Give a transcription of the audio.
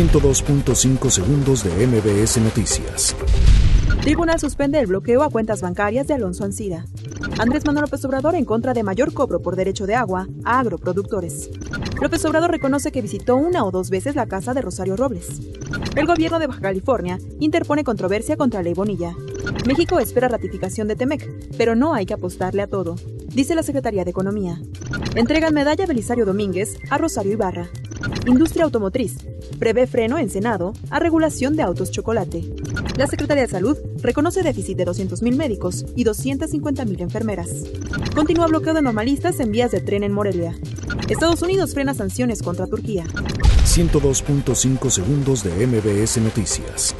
102.5 segundos de MBS Noticias. Tribunal suspende el bloqueo a cuentas bancarias de Alonso Ancira. Andrés Manuel López Obrador en contra de mayor cobro por derecho de agua a agroproductores. López Obrador reconoce que visitó una o dos veces la casa de Rosario Robles. El gobierno de Baja California interpone controversia contra Ley Bonilla. México espera ratificación de Temec, pero no hay que apostarle a todo, dice la Secretaría de Economía. Entregan medalla Belisario Domínguez a Rosario Ibarra. Industria automotriz. Prevé freno en Senado a regulación de autos chocolate. La Secretaría de Salud reconoce déficit de 200.000 médicos y 250.000 enfermeras. Continúa bloqueo de normalistas en vías de tren en Morelia. Estados Unidos frena sanciones contra Turquía. 102.5 segundos de MBS Noticias.